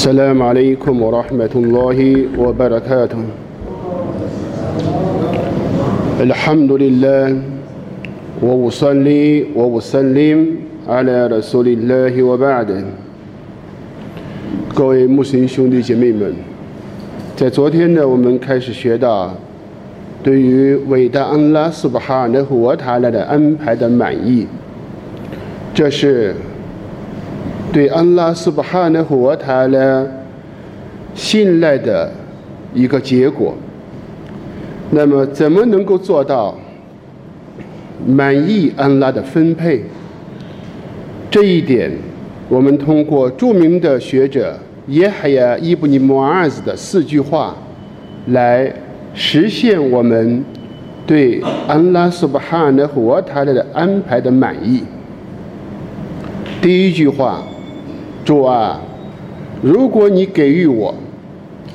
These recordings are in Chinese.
السلام عليكم ورحمة الله وبركاته الحمد لله وأصلي وأسلم على رسول الله وبعد 各位穆斯林兄弟姐妹们，在昨天呢，我们开始学到对于伟大安拉苏巴哈纳胡瓦塔拉的安排的满意，这是 对安拉苏巴哈纳胡瓦塔拉信赖的一个结果。那么，怎么能够做到满意安拉的分配？这一点，我们通过著名的学者。耶海亚伊布尼摩阿子的四句话，来实现我们对安拉苏巴哈纳和沃塔的安排的满意。第一句话，主啊，如果你给予我，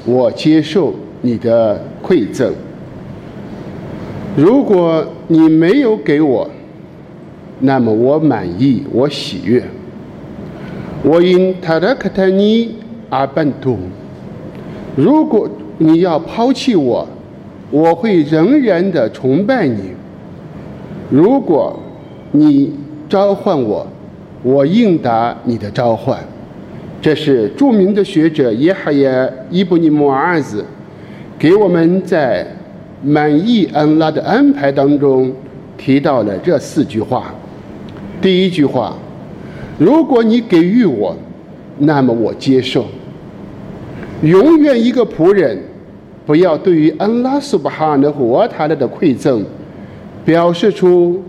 我接受你的馈赠；如果你没有给我，那么我满意，我喜悦。我因塔拉克塔尼。阿班图，如果你要抛弃我，我会仍然的崇拜你；如果你召唤我，我应答你的召唤。这是著名的学者耶哈耶伊布尼摩阿兹给我们在满意安拉的安排当中提到了这四句话。第一句话：如果你给予我。那么我接受。永远一个仆人，不要对于安拉苏巴哈的和他的馈赠，表示出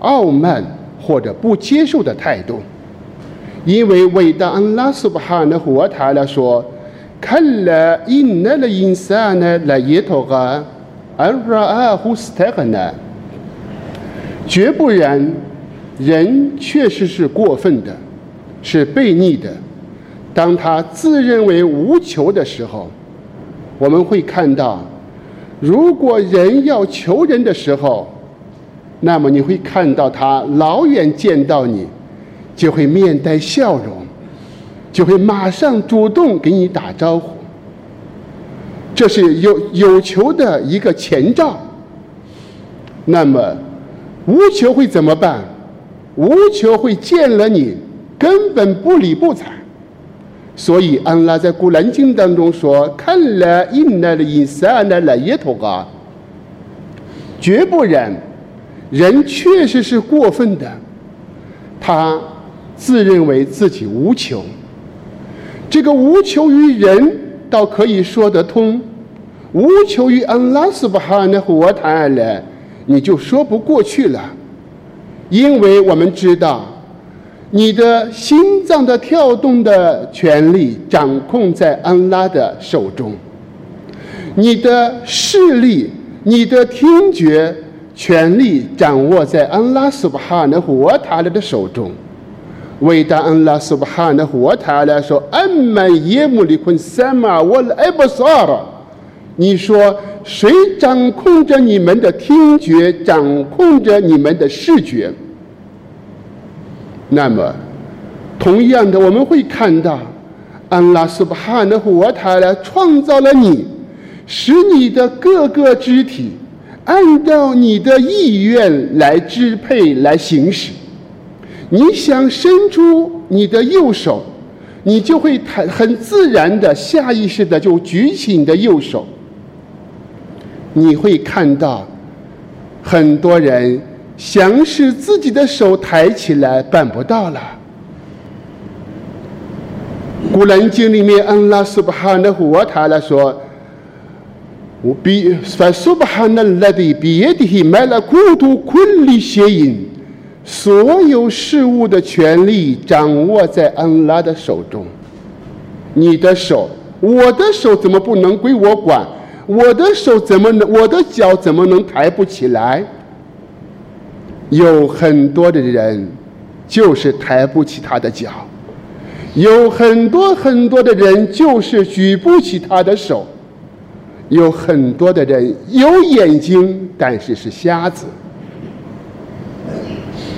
傲慢或者不接受的态度，因为伟大安拉苏巴哈的和他来说，看了因那的因啥呢？来耶托个，而让阿胡斯特个呢？绝不然，人确实是过分的，是悖逆的。当他自认为无求的时候，我们会看到，如果人要求人的时候，那么你会看到他老远见到你，就会面带笑容，就会马上主动给你打招呼。这是有有求的一个前兆。那么无求会怎么办？无求会见了你根本不理不睬。所以，安拉在古兰经当中说：“看来因那的因三那来耶托嘎，绝不然，人确实是过分的。他自认为自己无求，这个无求于人倒可以说得通，无求于安拉斯巴哈那和他来，你就说不过去了，因为我们知道。”你的心脏的跳动的权利掌控在安拉的手中，你的视力、你的听觉权利掌握在安拉苏巴哈的活塔勒的手中。伟大安拉苏巴哈的活塔勒说：“安曼耶姆里昆三马我埃布萨尔。”你说谁掌控着你们的听觉，掌控着你们的视觉？那么，同样的，我们会看到，安拉苏巴哈的活塔来创造了你，使你的各个肢体按照你的意愿来支配、来行使。你想伸出你的右手，你就会很很自然的、下意识的就举起你的右手。你会看到很多人。想使自己的手抬起来，办不到了。古兰经里面，安拉苏巴哈纳胡瓦塔拉说：“我比法苏巴哈纳拉所有事物的权利掌握在安拉的手中。你的手，我的手怎么不能归我管？我的手怎么能？我的脚怎么能抬不起来？”有很多的人就是抬不起他的脚，有很多很多的人就是举不起他的手，有很多的人有眼睛但是是瞎子。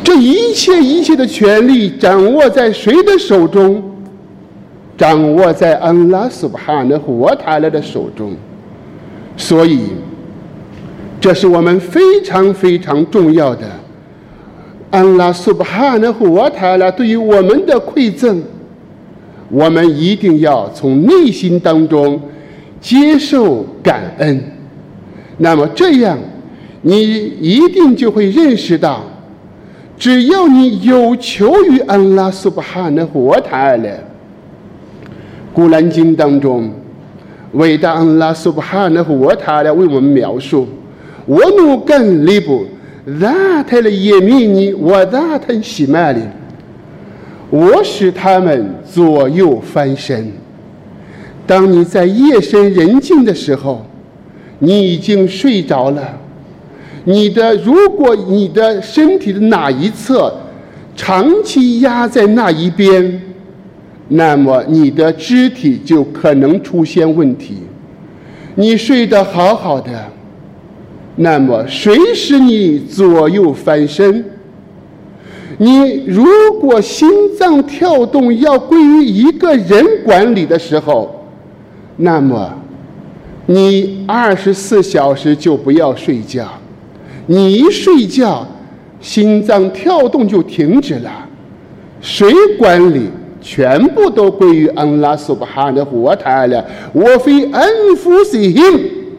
这一切一切的权利掌握在谁的手中？掌握在安拉苏巴哈的活塔拉的手中，所以这是我们非常非常重要的。安拉苏巴哈的活塔拉对于我们的馈赠，我们一定要从内心当中接受感恩。那么这样，你一定就会认识到，只要你有求于安拉苏巴哈的活塔拉。古兰经当中，伟大安拉苏巴哈的活塔拉为我们描述：我努干利布。那他的耶米尼，我那他喜麦里，我使他们左右翻身。当你在夜深人静的时候，你已经睡着了。你的如果你的身体的哪一侧长期压在那一边，那么你的肢体就可能出现问题。你睡得好好的。那么，谁使你左右翻身？你如果心脏跳动要归于一个人管理的时候，那么你二十四小时就不要睡觉。你一睡觉，心脏跳动就停止了。谁管理？全部都归于安拉苏巴哈的活塔了。我非安夫西辛，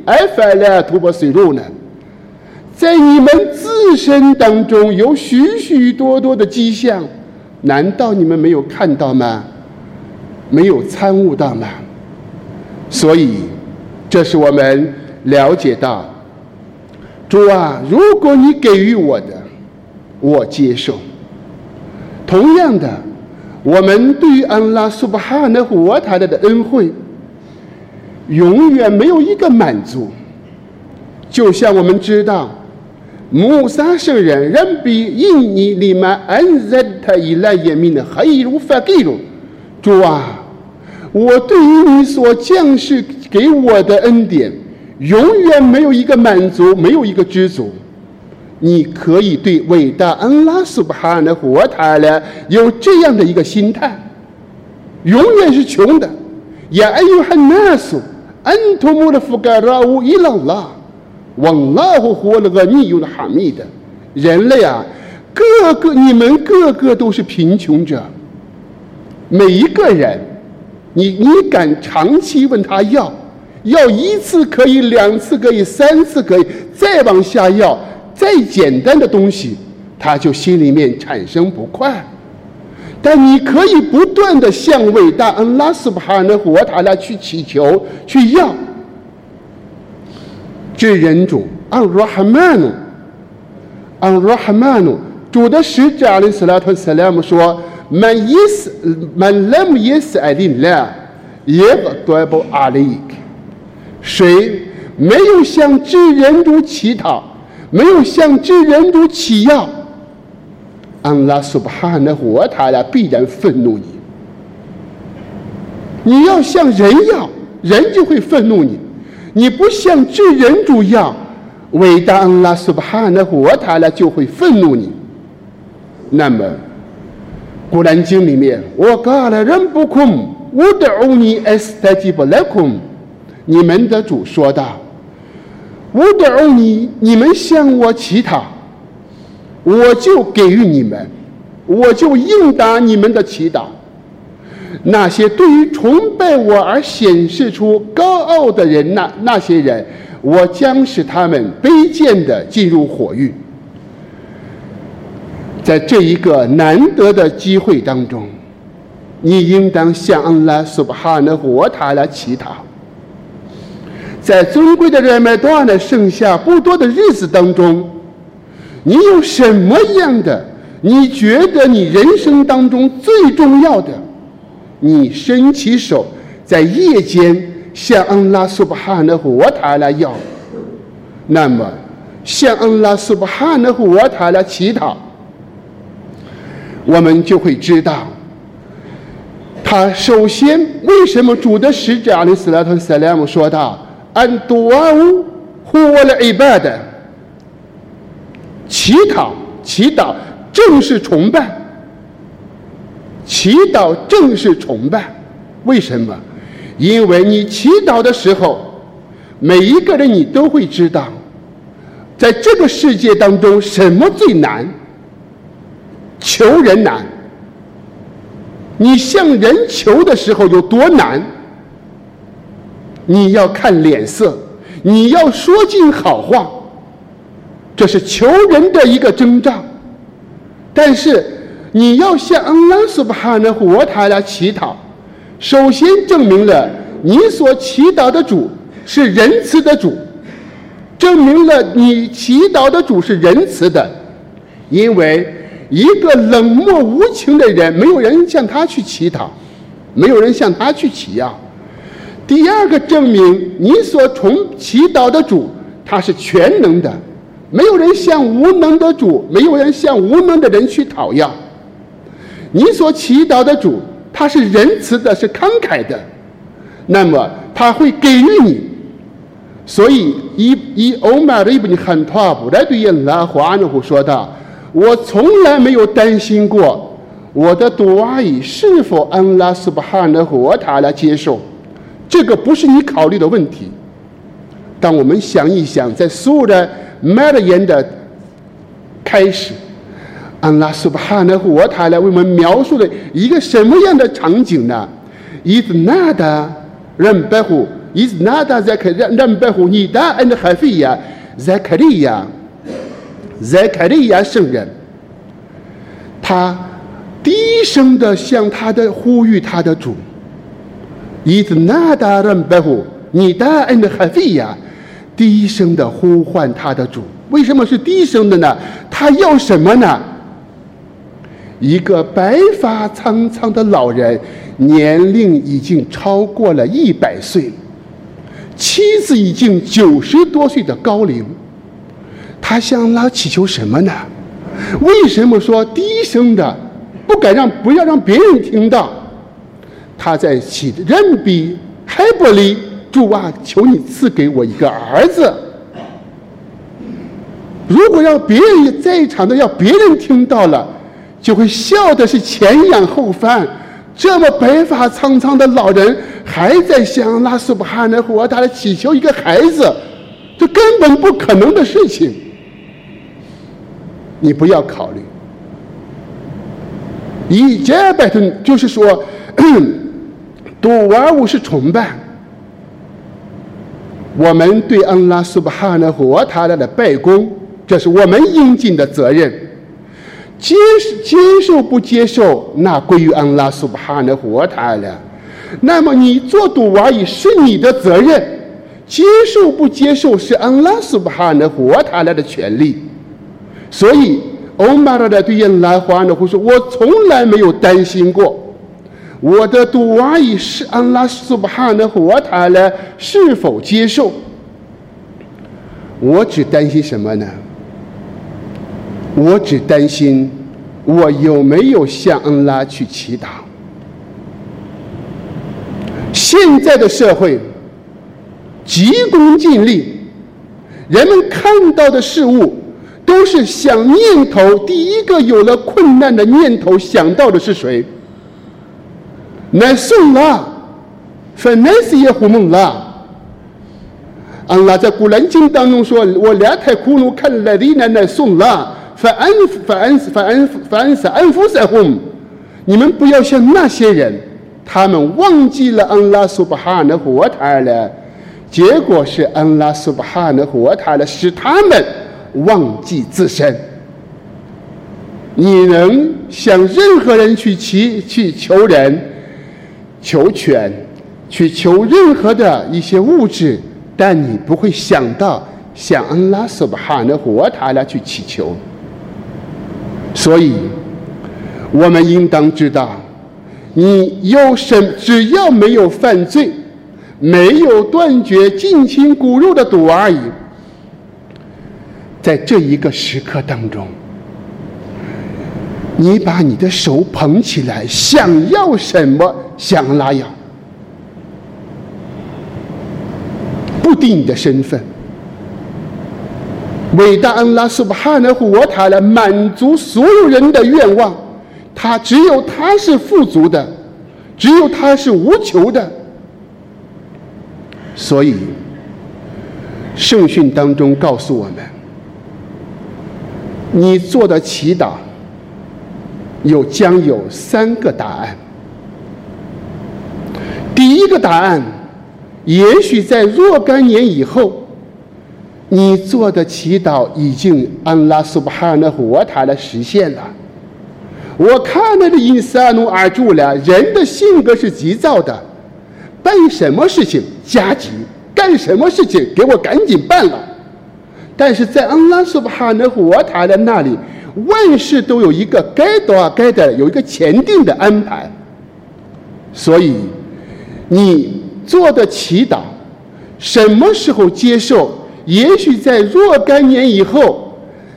埃法拉图巴水路呢？在你们自身当中有许许多多的迹象，难道你们没有看到吗？没有参悟到吗？所以，这是我们了解到，主啊，如果你给予我的，我接受。同样的，我们对于安拉苏巴哈的活塔的恩惠，永远没有一个满足。就像我们知道。穆萨圣人，仍比印尼里马安热他以来也命的黑如法给如，主啊，我对于你所降世给我的恩典，永远没有一个满足，没有一个知足。你可以对伟大安拉苏巴哈的活塔呢有这样的一个心态，永远是穷的。也，哎呦，很难受，安图穆的覆盖拉乌伊朗拉。往那乎活了个逆用的哈密的，人类啊，个个你们个个都是贫穷者。每一个人，你你敢长期问他要，要一次可以，两次可以，三次可以，再往下要，再简单的东西，他就心里面产生不快。但你可以不断的向伟大恩拉斯巴哈的活塔来去祈求，去要。这人主安拉哈曼努，安拉哈曼努，主的使者阿里斯拉特斯拉姆说：“满伊斯满拉姆伊斯艾琳拉，耶个多布阿里克，谁没有向至人主乞讨，没有向至人主乞要，安拉苏巴哈的活他俩必然愤怒你。你要向人要，人就会愤怒你。”你不向至人主要，伟大安拉苏巴哈的活塔拉就会愤怒你。那么，《古兰经》里面，我告了人不空，你们的主说道：“我的欧尼，你们向我乞讨，我就给予你们，我就应答你们的祈祷。”那些对于崇拜我而显示出高傲的人，那那些人，我将使他们卑贱的进入火狱。在这一个难得的机会当中，你应当向安拉苏巴哈的活塔来乞讨。在尊贵的人们多的剩下不多的日子当中，你有什么样的？你觉得你人生当中最重要的？你伸起手，在夜间向安拉苏巴哈的活塔来要，那么向安拉苏巴哈的活塔来乞讨，我们就会知道，他首先为什么主的使者阿里斯拉特塞莱姆说道：“安杜阿乌呼我了一拜的乞讨，祈祷正是崇拜。”祈祷正是崇拜，为什么？因为你祈祷的时候，每一个人你都会知道，在这个世界当中什么最难？求人难。你向人求的时候有多难？你要看脸色，你要说尽好话，这是求人的一个征兆。但是你要向安拉苏巴哈的活塔来祈祷，首先证明了你所祈祷的主是仁慈的主，证明了你祈祷的主是仁慈的，因为。一个冷漠无情的人，没有人向他去乞讨，没有人向他去乞要。第二个证明，你所从祈祷的主，他是全能的，没有人向无能的主，没有人向无能的人去讨要。你所祈祷的主，他是仁慈的，是慷慨的，那么他会给予你。所以，以以欧麦的一部分很托布来对应拉华那户说道。我从来没有担心过我的杜阿姨是否安拉斯巴哈的和他来接受，这个不是你考虑的问题。当我们想一想，在所有的麦的言的开始，安拉斯巴哈的和他来为我们描述了一个什么样的场景呢？伊兹纳达人白虎，伊兹纳达在克人人白虎，尼达恩的海菲亚在克利亚。在凯利亚圣人，他低声的向他的呼吁他的主，伊兹纳达人白虎，你大恩的海费呀，低声的呼唤他的主。为什么是低声的呢？他要什么呢？一个白发苍苍的老人，年龄已经超过了一百岁，妻子已经九十多岁的高龄。他向拉祈求什么呢？为什么说低声的，不敢让不要让别人听到？他在祈任比海伯里主啊，求你赐给我一个儿子。如果让别人在场的要别人听到了，就会笑的是前仰后翻。这么白发苍苍的老人还在向拉斯布哈纳和他来祈求一个孩子，这根本不可能的事情。你不要考虑，以加拜顿就是说，杜瓦乌是崇拜，我们对安拉苏巴哈纳和他的拜功，这是我们应尽的责任。接接受不接受，那归于安拉苏巴哈纳和他了。那么你做杜瓦伊是你的责任，接受不接受是安拉苏巴哈纳和他俩的权利。所以，欧玛拉的对应兰花呢，会说：“我从来没有担心过我的杜瓦伊是安拉苏巴哈的和他呢是否接受。我只担心什么呢？我只担心我有没有向安拉去祈祷。现在的社会急功近利，人们看到的事物。”都是想念头，第一个有了困难的念头想到的是谁？乃宋拉，反乃是也胡蒙拉。安拉在古兰经当中说：“我两太苦怒看来的奶奶宋拉，反安反安反安反安是安抚在乎。你们不要像那些人，他们忘记了安拉苏巴哈的活他了，结果是安拉苏巴哈的活他了，使他们。”忘记自身，你能向任何人去祈去求人、求权、去求任何的一些物质，但你不会想到向安拉苏巴哈的活塔来去祈求。所以，我们应当知道，你有什只要没有犯罪，没有断绝近亲骨肉的赌而已。在这一个时刻当中，你把你的手捧起来，想要什么想拉雅，不定你的身份。伟大安拉苏巴哈纳胡沃塔来满足所有人的愿望，他只有他是富足的，只有他是无求的。所以，圣训当中告诉我们，你做的祈祷有将有三个答案。第一个答案，也许在若干年以后，你做的祈祷已经安拉苏巴哈纳活塔的实现了。我看到的因萨努尔住了，人的性格是急躁的。办什么事情加急，干什么事情给我赶紧办了。但是在安拉苏巴哈的活塔的那里，万事都有一个该多少该的，有一个前定的安排。所以，你做的祈祷，什么时候接受？也许在若干年以后，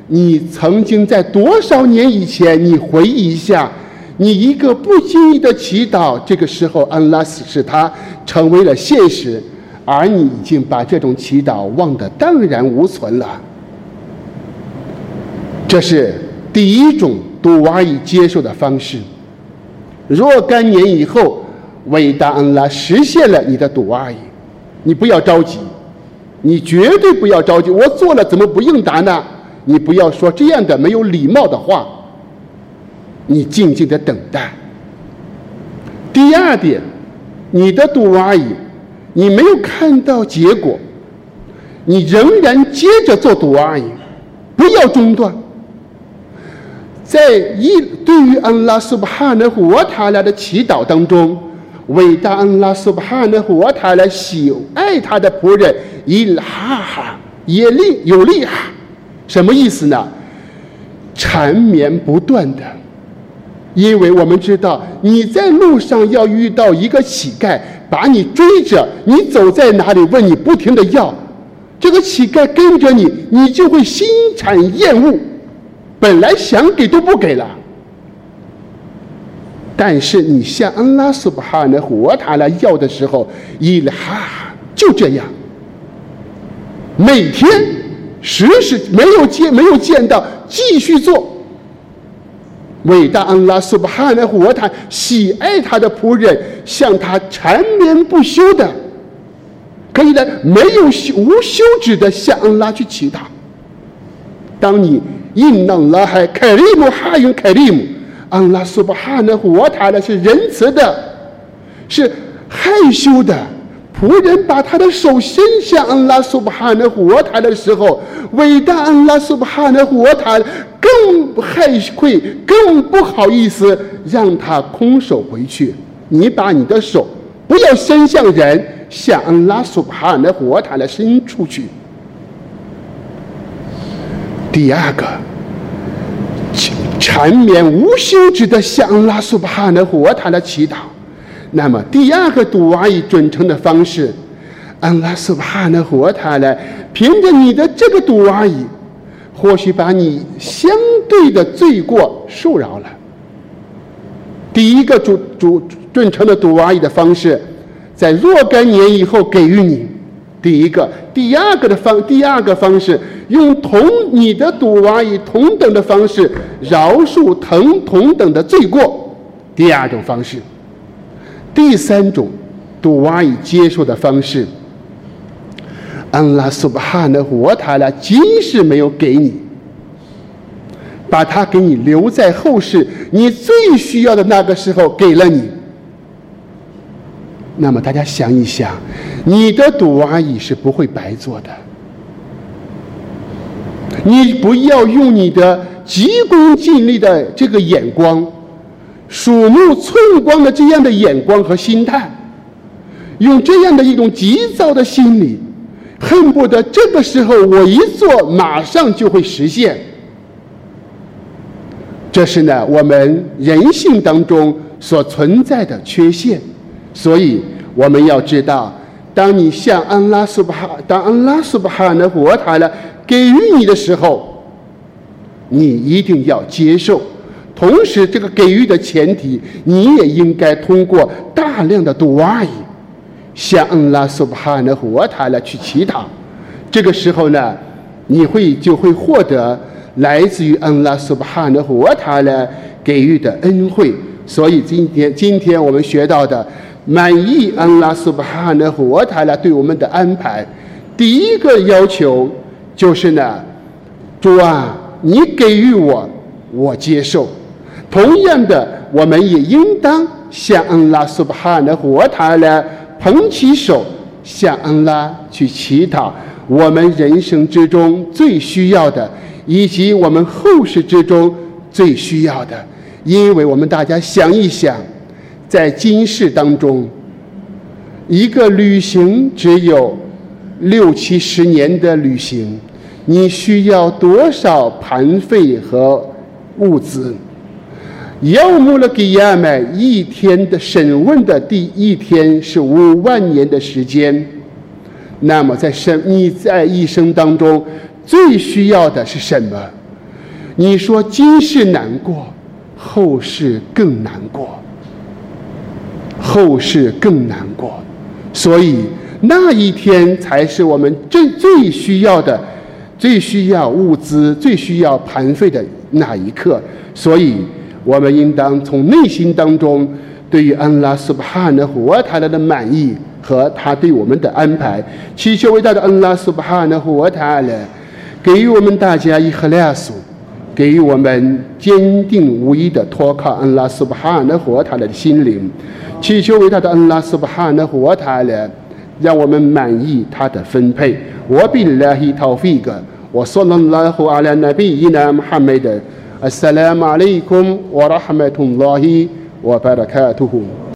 你曾经在多少年以前，你回忆一下。你一个不经意的祈祷，这个时候安拉使它成为了现实，而你已经把这种祈祷忘得荡然无存了。这是第一种杜阿伊接受的方式。若干年以后，伟大安拉实现了你的杜阿伊，你不要着急，你绝对不要着急。我做了怎么不应答呢？你不要说这样的没有礼貌的话。你静静的等待。第二点，你的杜阿姨，你没有看到结果，你仍然接着做杜阿姨，不要中断。在一对于安拉苏巴哈纳胡瓦塔拉的祈祷当中，伟大恩拉苏巴哈纳胡瓦塔拉喜爱他的仆人伊哈哈也利有利哈，什么意思呢？缠绵不断的。因为我们知道，你在路上要遇到一个乞丐，把你追着，你走在哪里，问你不停的要，这个乞丐跟着你，你就会心产厌恶，本来想给都不给了。但是你向安拉苏巴哈的活塔来要的时候，伊哈就这样，每天时时没有见没有见到，继续做。伟大安拉苏巴哈的活塔喜爱他的仆人，向他缠绵不休的，可以的没有无休止的向安拉去祈祷。当你应当拉海凯利姆哈云凯利姆，安拉苏巴哈的活塔呢是仁慈的，是害羞的。仆人把他的手伸向安拉苏巴哈的活塔的时候，伟大安拉苏巴哈的活塔。更害愧，更不好意思让他空手回去。你把你的手不要伸向人，向安拉苏巴哈的活塔来伸出去。第二个，缠绵无休止的向拉苏巴哈的活塔来祈祷。那么第二个杜阿伊准成的方式，安拉苏巴哈的活塔来凭着你的这个杜阿伊。或许把你相对的罪过受饶了。第一个主主准成的赌阿伊的方式，在若干年以后给予你。第一个，第二个的方，第二个方式，用同你的赌娃以同等的方式饶恕同同等的罪过。第二种方式，第三种赌娃以接受的方式。安拉苏巴哈的活塔了，即使没有给你，把它给你留在后世，你最需要的那个时候给了你。那么大家想一想，你的赌阿姨是不会白做的。你不要用你的急功近利的这个眼光，鼠目寸光的这样的眼光和心态，用这样的一种急躁的心理。恨不得这个时候我一做，马上就会实现。这是呢，我们人性当中所存在的缺陷。所以我们要知道，当你向安拉苏巴哈，当安拉苏巴哈的活塔了给予你的时候，你一定要接受。同时，这个给予的前提，你也应该通过大量的读阿姨。向安拉苏巴哈的活塔来去祈祷，这个时候呢，你会就会获得来自于安拉苏巴哈的活塔呢给予的恩惠。所以今天，今天我们学到的满意安拉苏巴哈的活塔拉对我们的安排，第一个要求就是呢，主啊，你给予我，我接受。同样的，我们也应当向安拉苏巴哈的活塔拉捧起手，向安拉去祈祷我们人生之中最需要的，以及我们后世之中最需要的。因为我们大家想一想，在今世当中，一个旅行只有六七十年的旅行，你需要多少盘费和物资？要么了给亚买一天的审问的第一天是五万年的时间，那么在生你在一生当中最需要的是什么？你说今世难过。后世更难过，后世更难过，所以那一天才是我们最最需要的、最需要物资、最需要盘费的那一刻。所以，我们应当从内心当中对于安拉苏巴哈的活塔拉的满意和他对我们的安排，祈求伟大的安拉苏巴哈的活塔来给予我们大家一赫拉苏。给予我们坚定无疑的托靠安拉苏巴哈的活塔的心灵，祈求为他的安拉苏巴哈的活塔呢，让我们满意他的分配。我比拉希陶菲格，我说了拉胡阿拉那比伊纳穆罕默德，阿萨拉马里库姆，wa rahmatullahi wa barakatuhu。